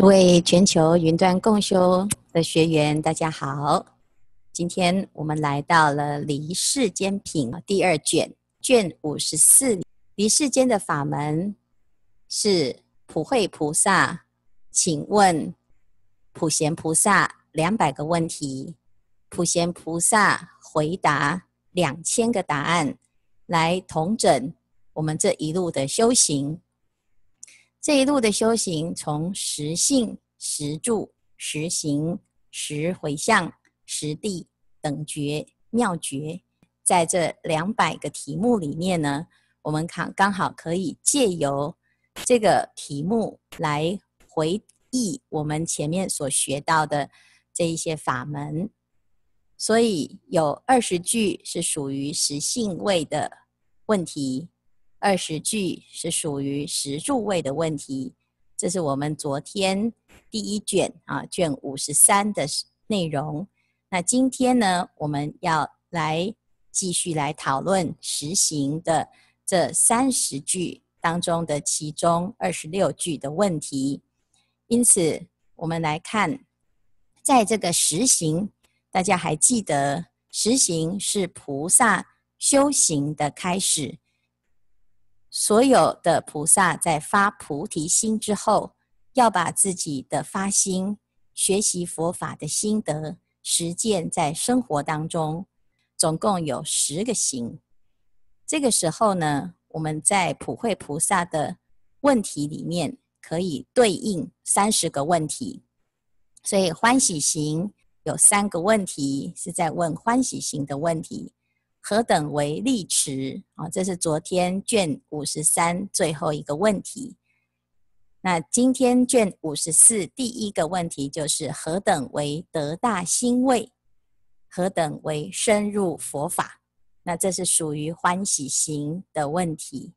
诸位全球云端共修的学员，大家好。今天我们来到了《离世间品》第二卷，卷五十四。离世间的法门是普惠菩萨，请问普贤菩萨两百个问题，普贤菩萨回答两千个答案，来统整我们这一路的修行。这一路的修行，从实性、实住、实行、实回向、实地等觉妙觉，在这两百个题目里面呢，我们看刚好可以借由这个题目来回忆我们前面所学到的这一些法门。所以有二十句是属于实性位的问题。二十句是属于十住位的问题，这是我们昨天第一卷啊卷五十三的内容。那今天呢，我们要来继续来讨论实行的这三十句当中的其中二十六句的问题。因此，我们来看，在这个实行，大家还记得，实行是菩萨修行的开始。所有的菩萨在发菩提心之后，要把自己的发心、学习佛法的心得实践在生活当中，总共有十个行。这个时候呢，我们在普惠菩萨的问题里面可以对应三十个问题，所以欢喜行有三个问题是在问欢喜行的问题。何等为利持？啊，这是昨天卷五十三最后一个问题。那今天卷五十四第一个问题就是何等为得大欣慰？何等为深入佛法？那这是属于欢喜行的问题。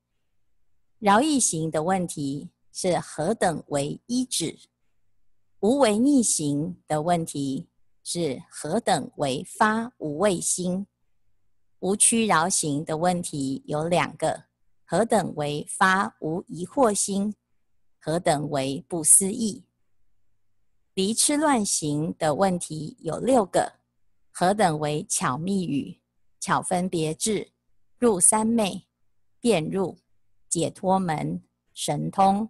饶益行的问题是何等为依止？无为逆行的问题是何等为发无畏心？无屈饶行的问题有两个：何等为发无疑惑心？何等为不思议？离痴乱行的问题有六个：何等为巧密语、巧分别智、入三昧、遍入、解脱门、神通？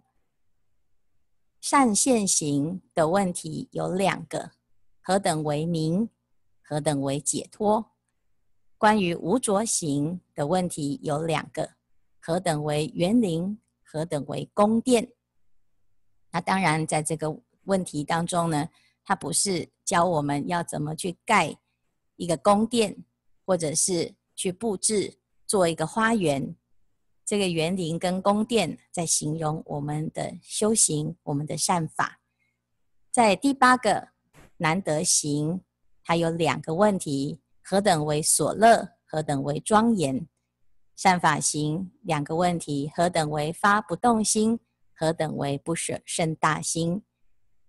善现行的问题有两个：何等为明？何等为解脱？关于无着行的问题有两个：何等为园林？何等为宫殿？那当然，在这个问题当中呢，它不是教我们要怎么去盖一个宫殿，或者是去布置做一个花园。这个园林跟宫殿在形容我们的修行，我们的善法。在第八个难得行，它有两个问题。何等为所乐？何等为庄严？善法行两个问题：何等为发不动心？何等为不舍甚大心？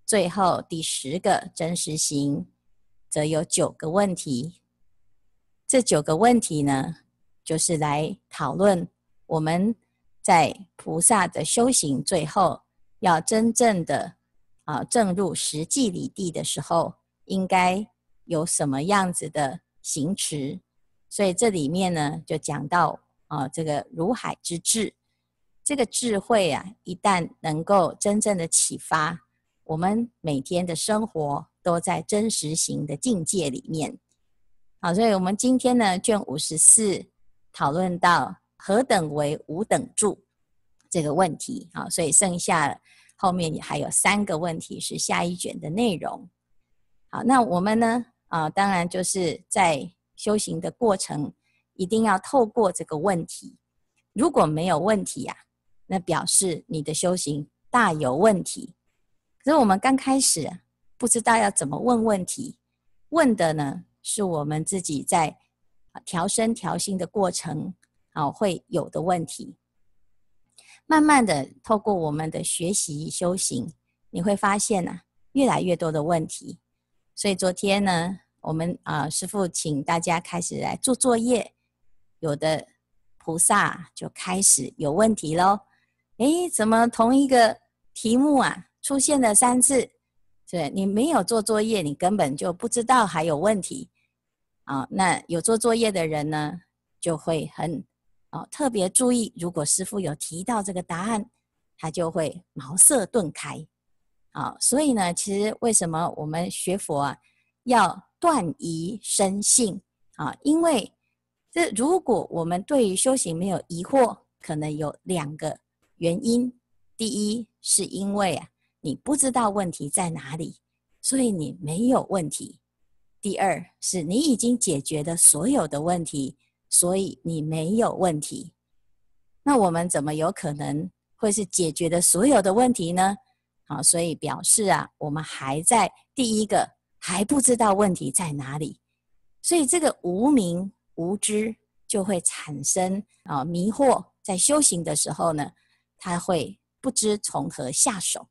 最后第十个真实行，则有九个问题。这九个问题呢，就是来讨论我们在菩萨的修行最后要真正的啊证入实际理地的时候，应该有什么样子的行持，所以这里面呢，就讲到啊，这个如海之智，这个智慧啊，一旦能够真正的启发，我们每天的生活都在真实行的境界里面。好，所以我们今天呢，卷五十四讨论到何等为无等住这个问题。好，所以剩下后面还有三个问题是下一卷的内容。好，那我们呢？啊，当然就是在修行的过程，一定要透过这个问题。如果没有问题呀、啊，那表示你的修行大有问题。可是我们刚开始不知道要怎么问问题，问的呢是我们自己在调身调心的过程啊会有的问题。慢慢的透过我们的学习修行，你会发现呐、啊，越来越多的问题。所以昨天呢，我们啊、师父请大家开始来做作业，有的菩萨就开始有问题喽。诶，怎么同一个题目啊，出现了三次，对，你没有做作业，你根本就不知道还有问题。啊，那有做作业的人呢，就会很啊特别注意，如果师父有提到这个答案，他就会茅塞顿开。啊，所以呢，其实为什么我们学佛啊，要断疑生信啊？因为这如果我们对于修行没有疑惑，可能有两个原因。第一，是因为啊，你不知道问题在哪里，所以你没有问题；第二，是你已经解决了所有的问题，所以你没有问题。那我们怎么有可能会是解决了所有的问题呢？好，所以表示啊，我们还在第一个还不知道问题在哪里，所以这个无明无知就会产生啊迷惑，在修行的时候呢，他会不知从何下手。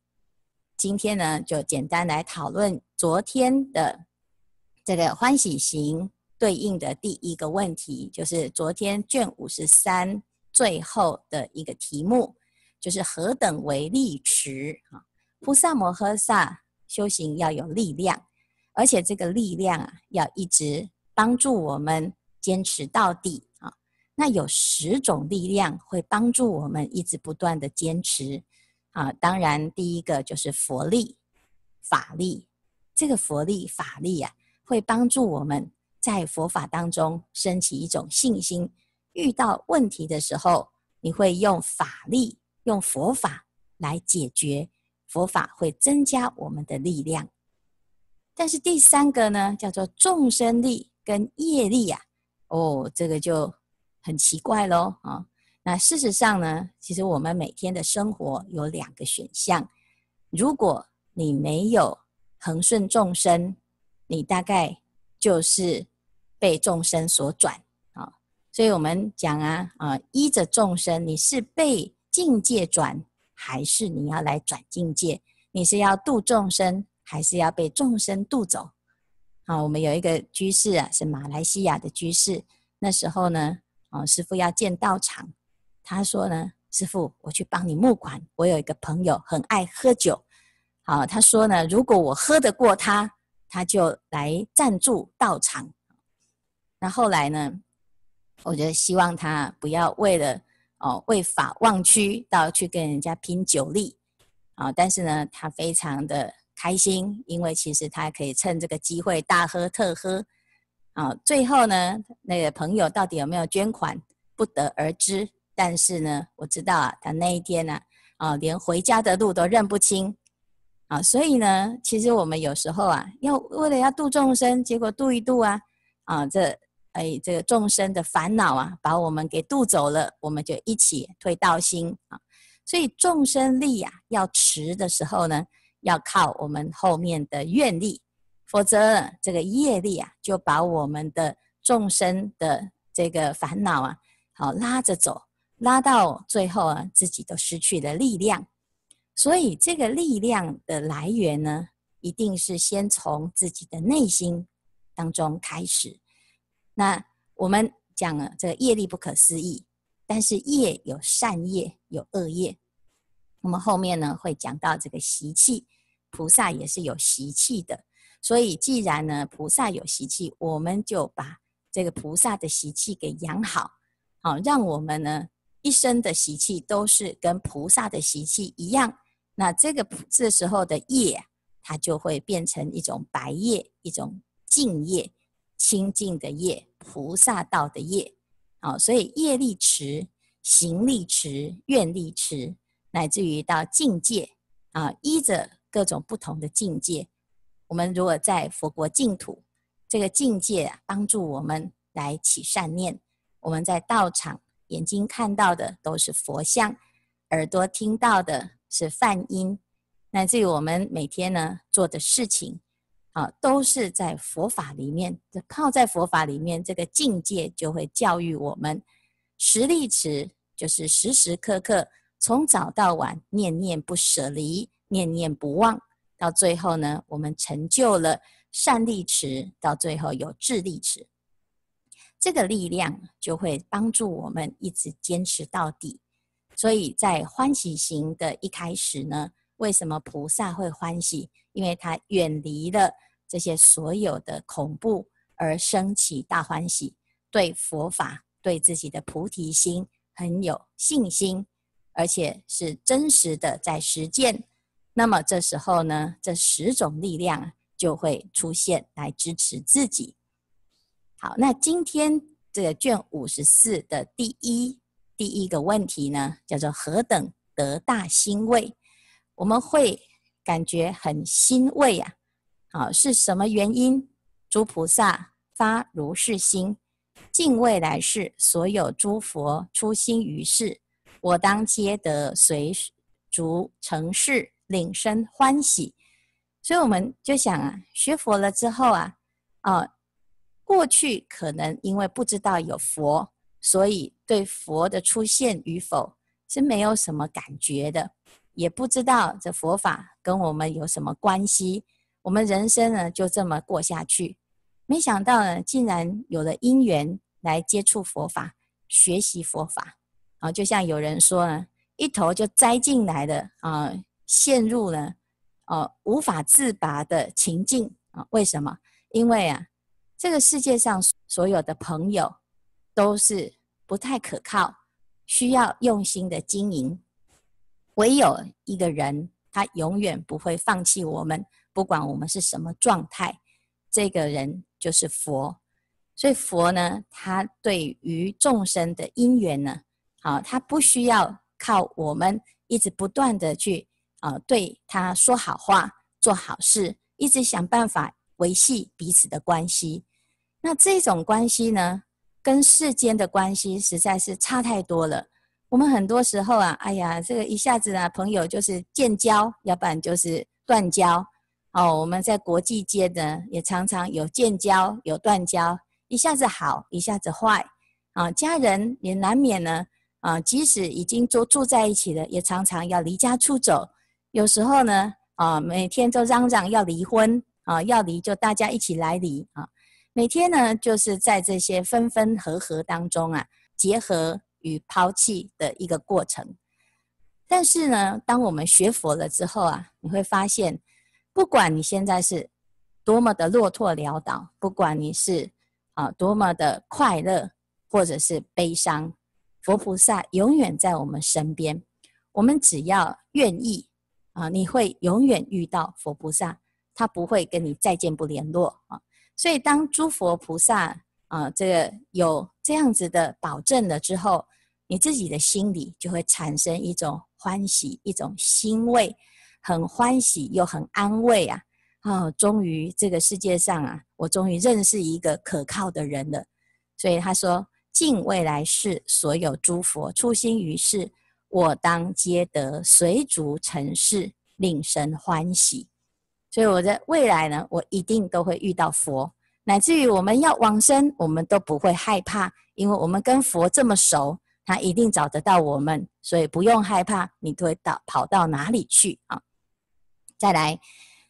今天呢，就简单来讨论昨天的这个欢喜行对应的第一个问题，就是昨天卷五十三最后的一个题目，就是何等为力持啊？菩萨摩诃萨修行要有力量，而且这个力量啊，要一直帮助我们坚持到底啊。那有十种力量会帮助我们一直不断的坚持啊。当然，第一个就是佛力、法力。这个佛力、法力啊，会帮助我们在佛法当中升起一种信心。遇到问题的时候，你会用法力、用佛法来解决。佛法会增加我们的力量，但是第三个呢，叫做众生力跟业力呀、啊，哦，这个就很奇怪喽啊、那事实上呢，其实我们每天的生活有两个选项，如果你没有恒顺众生，你大概就是被众生所转啊、所以我们讲啊啊，依着众生，你是被境界转。还是你要来转境界？你是要度众生，还是要被众生度走？啊，我们有一个居士啊，是马来西亚的居士。那时候呢，啊，师父要建道场，他说呢，师父，我去帮你募款。我有一个朋友很爱喝酒，好，他说呢，如果我喝得过他，他就来赞助道场。那后来呢，我就希望他不要为了。哦，为法忘躯，到去跟人家拼酒力，啊！但是呢，他非常的开心，因为其实他可以趁这个机会大喝特喝，啊！最后呢，那个朋友到底有没有捐款，不得而知。但是呢，我知道啊，他那一天呢，啊，连回家的路都认不清，啊！所以呢，其实我们有时候啊，要为了要度众生，结果度一度啊，啊，这。哎，这个众生的烦恼啊，把我们给渡走了，我们就一起退道心啊。所以众生力啊，要持的时候呢，要靠我们后面的愿力，否则这个业力啊，就把我们的众生的这个烦恼啊，好拉着走，拉到最后啊，自己都失去了力量。所以这个力量的来源呢，一定是先从自己的内心当中开始。那我们讲了这个业力不可思议，但是业有善业有恶业。我们后面呢会讲到这个习气，菩萨也是有习气的。所以既然呢菩萨有习气，我们就把这个菩萨的习气给养好，好让我们呢一生的习气都是跟菩萨的习气一样。那这个这时候的业，它就会变成一种白业，一种净业。清净的业，菩萨道的业，好，所以业力持、行力持、愿力持，乃至于到境界啊，依着各种不同的境界，我们如果在佛国净土，这个境界，帮助我们来起善念。我们在道场，眼睛看到的都是佛像，耳朵听到的是梵音，乃至于我们每天呢做的事情。啊，都是在佛法里面，靠在佛法里面，这个境界就会教育我们。实力持就是时时刻刻，从早到晚，念念不舍离，念念不忘，到最后呢，我们成就了善力持，到最后有智力持，这个力量就会帮助我们一直坚持到底。所以在欢喜行的一开始呢，为什么菩萨会欢喜？因为他远离了这些所有的恐怖，而升起大欢喜，对佛法、对自己的菩提心很有信心，而且是真实的在实践。那么这时候呢，这十种力量就会出现来支持自己。好，那今天这个卷五十四的第一第一个问题呢，叫做何等得大欣慰？我们会感觉很欣慰啊！好，是什么原因？诸菩萨发如是心，尽未来世所有诸佛出心于世，我当皆得随逐成事，领生欢喜。所以我们就想啊，学佛了之后啊，啊，过去可能因为不知道有佛，所以对佛的出现与否是没有什么感觉的。也不知道这佛法跟我们有什么关系，我们人生呢就这么过下去。没想到呢，竟然有了因缘来接触佛法，学习佛法啊，就像有人说呢，一头就栽进来的啊，陷入了啊无法自拔的情境啊。为什么？因为啊，这个世界上所有的朋友都是不太可靠，需要用心的经营。唯有一个人，他永远不会放弃我们，不管我们是什么状态，这个人就是佛。所以佛呢，他对于众生的因缘呢，啊，他不需要靠我们一直不断的去啊对他说好话、做好事，一直想办法维系彼此的关系。那这种关系呢，跟世间的关系实在是差太多了。我们很多时候啊，哎呀，这个一下子啊，朋友就是建交，要不然就是断交。哦，我们在国际间呢，也常常有建交，有断交，一下子好，一下子坏。啊，家人也难免呢，啊，即使已经都住在一起了，也常常要离家出走。有时候呢，啊，每天都嚷嚷要离婚，啊，要离就大家一起来离啊。每天呢，就是在这些分分合合当中啊，结合。与抛弃的一个过程，但是呢，当我们学佛了之后啊，你会发现，不管你现在是多么的落拓潦倒，不管你是啊多么的快乐或者是悲伤，佛菩萨永远在我们身边。我们只要愿意啊，你会永远遇到佛菩萨，他不会跟你再见不联络啊。所以，当诸佛菩萨啊，这个有这样子的保证了之后，你自己的心里就会产生一种欢喜，一种欣慰，很欢喜又很安慰啊！啊、哦，终于这个世界上啊，我终于认识一个可靠的人了。所以他说：“敬未来世所有诸佛初心于世，我当皆得随逐成事，令生欢喜。”所以我在未来呢，我一定都会遇到佛，乃至于我们要往生，我们都不会害怕，因为我们跟佛这么熟。他一定找得到我们，所以不用害怕，你都会到跑到哪里去啊？再来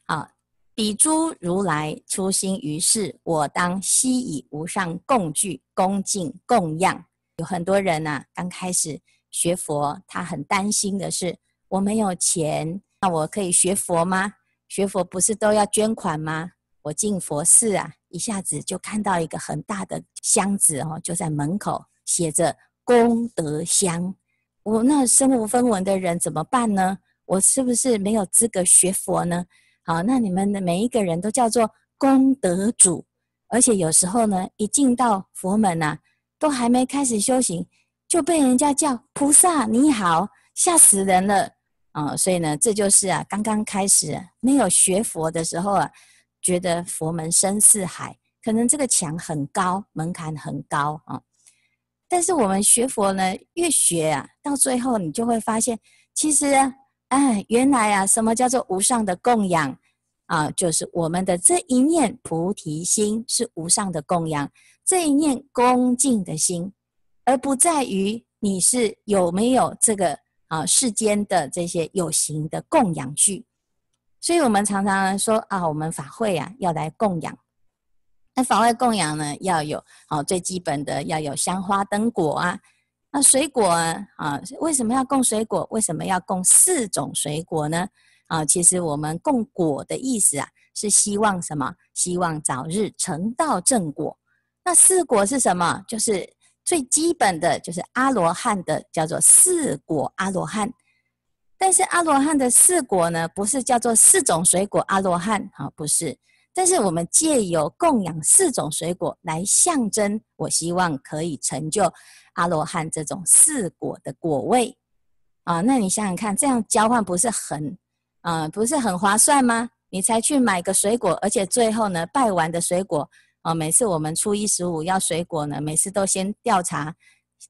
啊，彼诸如来出心于世，我当悉以无上供具恭敬供养。有很多人呐、啊，刚开始学佛，他很担心的是，我没有钱，那我可以学佛吗？学佛不是都要捐款吗？我进佛寺啊，一下子就看到一个很大的箱子哦，就在门口写着。功德箱，我那身无分文的人怎么办呢？我是不是没有资格学佛呢？好，那你们的每一个人都叫做功德主，而且有时候呢，一进到佛门呐、啊，都还没开始修行，就被人家叫菩萨你好，吓死人了啊！所以呢，这就是啊，刚刚开始没有学佛的时候啊，觉得佛门深似海，可能这个墙很高，门槛很高啊。但是我们学佛呢，越学啊，到最后你就会发现，其实啊，哎，原来啊，什么叫做无上的供养啊？就是我们的这一念菩提心是无上的供养，这一念恭敬的心，而不在于你是有没有这个啊世间的这些有形的供养具。所以我们常常说啊，我们法会啊要来供养。那法外供养呢，要有哦，最基本的要有香花灯果啊。那水果啊，啊，为什么要供水果？为什么要供四种水果呢？啊，其实我们供果的意思啊，是希望什么？希望早日成道正果。那四果是什么？就是最基本的就是阿罗汉的，叫做四果阿罗汉。但是阿罗汉的四果呢，不是叫做四种水果阿罗汉啊，不是。但是我们借由供养四种水果来象征，我希望可以成就阿罗汉这种四果的果位啊。那你想想看，这样交换不是很，啊，不是很划算吗？你才去买个水果，而且最后呢，拜完的水果啊，每次我们初一十五要水果呢，每次都先调查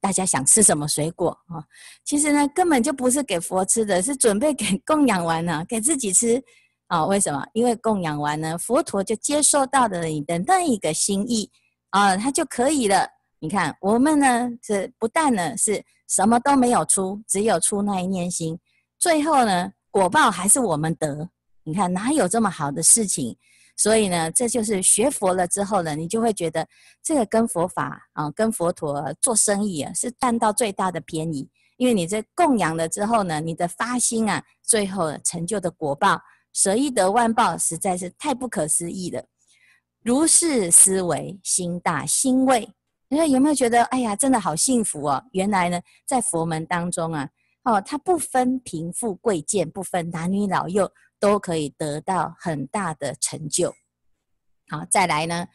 大家想吃什么水果啊。其实呢，根本就不是给佛吃的，是准备给供养完了，给自己吃啊。为什么？因为供养完呢，佛陀就接受到了你的那一个心意啊，他就可以了。你看，我们呢是不但呢是什么都没有出，只有出那一念心，最后呢。果报还是我们得，你看哪有这么好的事情？所以呢，这就是学佛了之后呢，你就会觉得这个跟佛法啊，跟佛陀做生意啊，是占到最大的便宜。因为你这供养了之后呢，你的发心啊，最后成就的果报，舍一得万报，实在是太不可思议了。如是思维，心大欣慰。你说有没有觉得，哎呀，真的好幸福哦？原来呢，在佛门当中啊。哦，他不分贫富贵贱，不分男女老幼，都可以得到很大的成就。好，再来呢，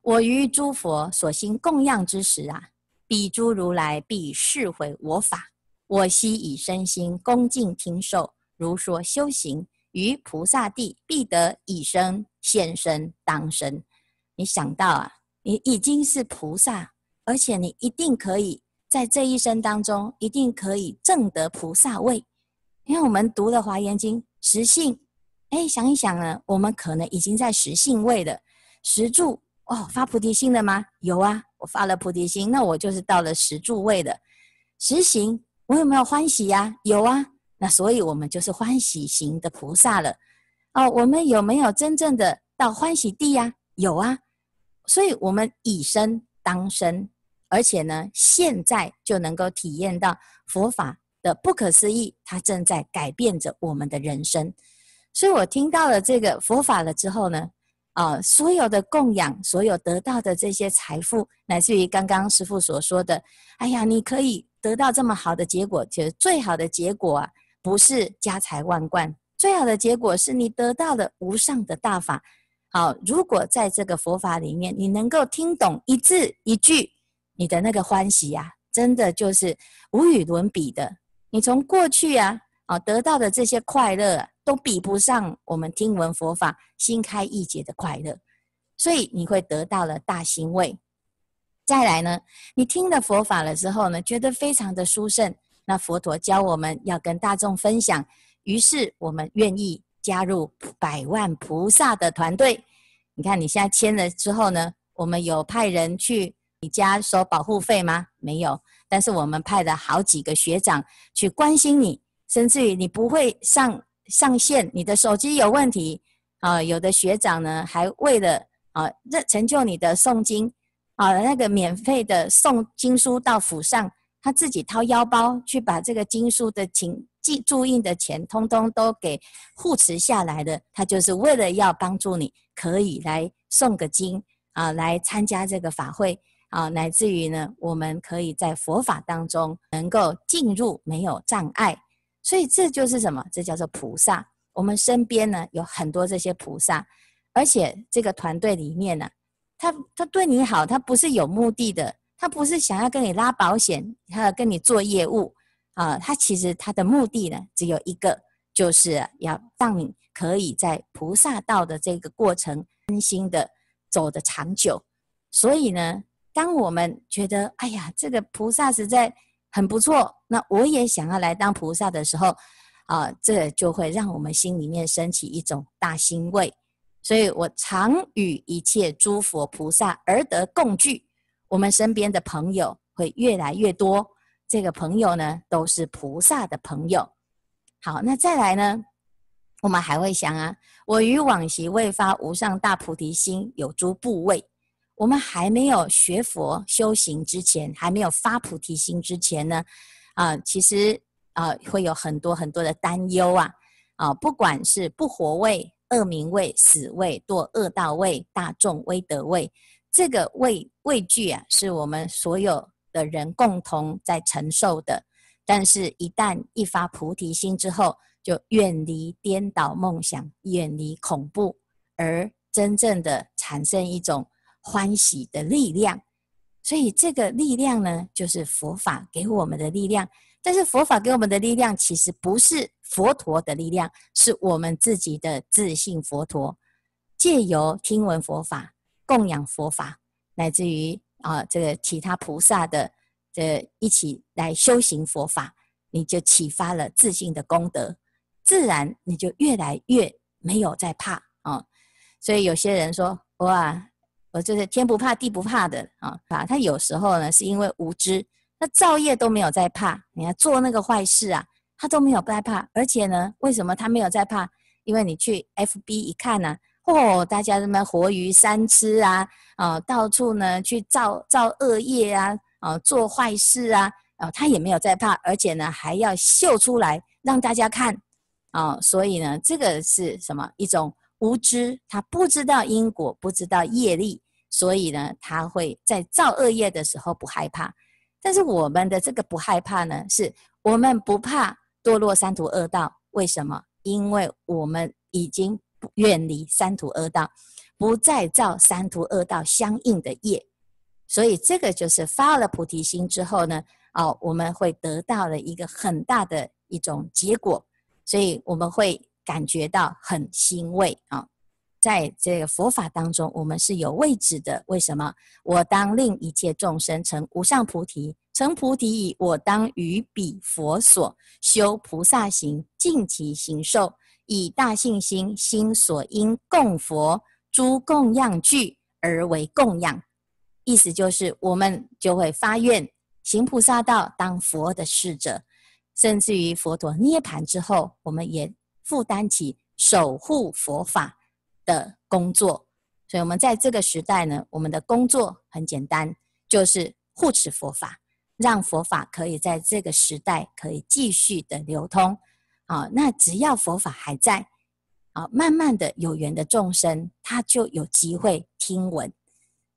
我于诸佛所行供养之时啊，彼诸如来必示诲我法，我悉以身心恭敬听受，如说修行，于菩萨地必得以生现身当身。你想到啊，你已经是菩萨，而且你一定可以。在这一生当中，一定可以证得菩萨位。因为我们读了《华严经》，实性，哎，想一想呢，我们可能已经在实性位了。实住哦，发菩提心了吗？有啊，我发了菩提心，那我就是到了实住位的。实行，我有没有欢喜呀？有啊，那所以我们就是欢喜型的菩萨了。哦，我们有没有真正的到欢喜地呀？有啊，所以我们以身当身。而且呢，现在就能够体验到佛法的不可思议，它正在改变着我们的人生。所以我听到了这个佛法了之后呢，啊、所有的供养，所有得到的这些财富，乃至于刚刚师父所说的，哎呀，你可以得到这么好的结果，其实最好的结果啊，不是家财万贯，最好的结果是你得到了无上的大法。好，如果在这个佛法里面，你能够听懂一字一句。你的那个欢喜呀、真的就是无与伦比的。你从过去啊，啊得到的这些快乐、啊，都比不上我们听闻佛法、心开意解的快乐。所以你会得到了大欣慰。再来呢，你听了佛法了之后呢，觉得非常的殊胜。那佛陀教我们要跟大众分享，于是我们愿意加入百万菩萨的团队。你看你现在签了之后呢，我们有派人去。你家收保护费吗？没有，但是我们派了好几个学长去关心你，甚至于你不会上上线，你的手机有问题啊。有的学长呢，还为了啊，成就你的诵经啊，那个免费的送经书到府上，他自己掏腰包去把这个经书的请记注印的钱，通通都给护持下来的。他就是为了要帮助你，可以来送个经啊，来参加这个法会。啊，乃至于呢，我们可以在佛法当中能够进入，没有障碍，所以这就是什么？这叫做菩萨。我们身边呢有很多这些菩萨，而且这个团队里面呢，他他对你好，他不是有目的的，他不是想要跟你拉保险，他要跟你做业务啊，他其实他的目的呢只有一个，就是要让你可以在菩萨道的这个过程安心的走得长久，所以呢。当我们觉得哎呀，这个菩萨实在很不错，那我也想要来当菩萨的时候，啊、这就会让我们心里面升起一种大欣慰。所以我常与一切诸佛菩萨而得共聚，我们身边的朋友会越来越多。这个朋友呢，都是菩萨的朋友。好，那再来呢，我们还会想啊，我于往昔未发无上大菩提心，有诸怖畏。我们还没有学佛修行之前，还没有发菩提心之前呢，啊，其实啊会有很多很多的担忧啊，啊，不管是不活位、恶名位、死位、堕恶道位、大众威德位，这个畏畏惧啊，是我们所有的人共同在承受的。但是，一旦一发菩提心之后，就远离颠倒梦想，远离恐怖，而真正的产生一种欢喜的力量。所以，这个力量呢，就是佛法给我们的力量。但是佛法给我们的力量，其实不是佛陀的力量，是我们自己的自信佛陀。借由听闻佛法、供养佛法，乃至于啊这个其他菩萨的这一起来修行佛法，你就启发了自信的功德，自然你就越来越没有在怕啊。所以有些人说哇，我就是天不怕地不怕的啊，他有时候呢是因为无知。那造业都没有在怕，你看做那个坏事啊，他都没有在怕。而且呢，为什么他没有在怕？因为你去 FB 一看呢、哦，大家什么活鱼三吃啊，啊、到处呢去造造恶业啊，啊、做坏事啊，啊、他也没有在怕，而且呢还要秀出来让大家看啊、呃。所以呢，这个是什么？一种无知，他不知道因果，不知道业力，所以呢，他会在造恶业的时候不害怕。但是我们的这个不害怕呢，是我们不怕堕落三途恶道。为什么？因为我们已经远离三途恶道，不再造三途恶道相应的业。所以这个就是发了菩提心之后呢，哦，我们会得到了一个很大的一种结果，所以我们会感觉到很欣慰啊。在这个佛法当中，我们是有位置的。为什么？我当令一切众生成无上菩提，成菩提已，我当于彼佛所修菩萨行，尽其行受，以大信心心所应供佛诸供养具而为供养。意思就是，我们就会发愿行菩萨道，当佛的侍者，甚至于佛陀涅槃之后，我们也负担起守护佛法的工作，所以，我们在这个时代呢，我们的工作很简单，就是护持佛法，让佛法可以在这个时代可以继续的流通。啊，那只要佛法还在，啊，慢慢的有缘的众生，他就有机会听闻。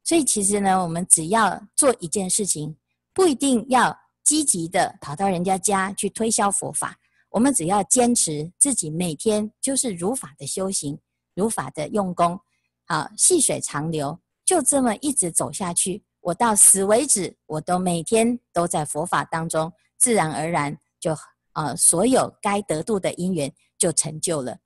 所以，其实呢，我们只要做一件事情，不一定要积极的跑到人家家去推销佛法，我们只要坚持自己每天就是如法的修行。如法的用功，好，细水长流，就这么一直走下去，我到死为止，我都每天都在佛法当中，自然而然就、呃，所有该得度的因缘就成就了。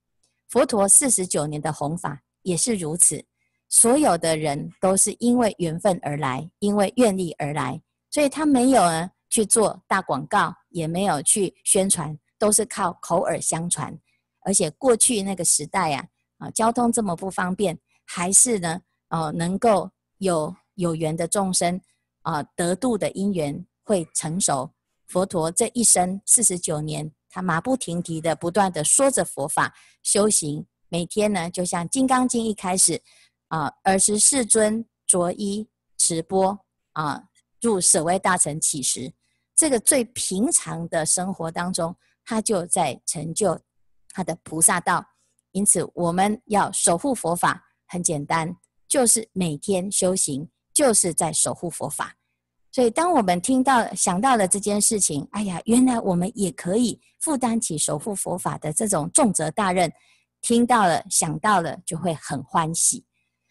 佛陀四十九年的弘法也是如此，所有的人都是因为缘分而来，因为愿力而来，所以他没有呢去做大广告，也没有去宣传，都是靠口耳相传，而且过去那个时代、啊。啊，交通这么不方便，还是呢，哦、呃，能够有有缘的众生啊，得度的因缘会成熟。佛陀这一生四十九年，他马不停蹄的不断的说着佛法修行，每天呢，就像《金刚经》一开始啊，尔时世尊着衣持钵啊，入舍卫大城乞食，这个最平常的生活当中，他就在成就他的菩萨道。因此，我们要守护佛法，很简单，就是每天修行，就是在守护佛法。所以，当我们听到、想到了这件事情，哎呀，原来我们也可以负担起守护佛法的这种重责大任。听到了、想到了，就会很欢喜。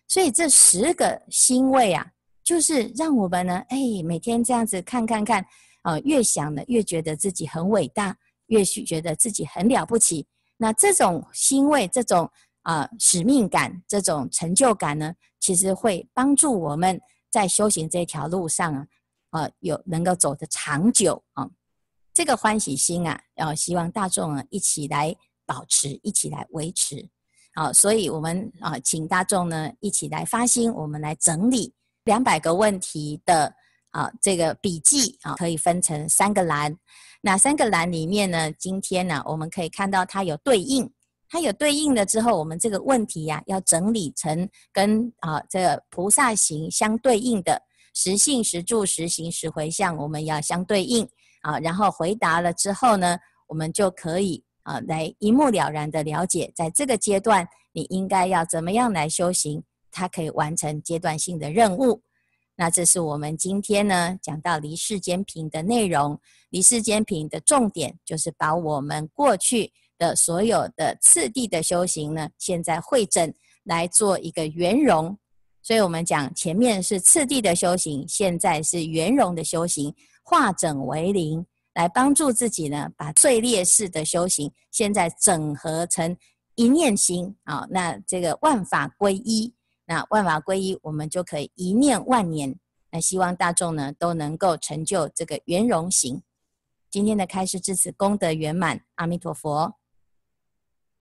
所以，这十个欣慰啊，就是让我们呢，哎，每天这样子看看看，啊、呃，越想呢，越觉得自己很伟大，越是觉得自己很了不起。那这种欣慰，这种啊、使命感，这种成就感呢，其实会帮助我们在修行这条路上啊，啊、有能够走得长久啊。这个欢喜心啊，要希望大众啊一起来保持，一起来维持。好，所以我们啊，请大众呢一起来发心，我们来整理两百个问题的啊这个笔记啊，可以分成三个栏。哪三个栏里面呢？今天呢，我们可以看到它有对应，它有对应了之后，我们这个问题呀、啊，要整理成跟啊这个菩萨行相对应的实信、实住、实行、实回向，我们要相对应啊。然后回答了之后呢，我们就可以啊，来一目了然的了解，在这个阶段你应该要怎么样来修行，它可以完成阶段性的任务。那这是我们今天呢讲到离世间品的内容。离世间品的重点就是把我们过去的所有的次第的修行呢，现在会诊来做一个圆融。所以我们讲前面是次第的修行，现在是圆融的修行，化整为零，来帮助自己呢，把最劣势的修行现在整合成一念心啊。那这个万法归一，那万法归一，我们就可以一念万年。那希望大众呢都能够成就这个圆融行。今天的开示至此功德圆满，阿弥陀佛。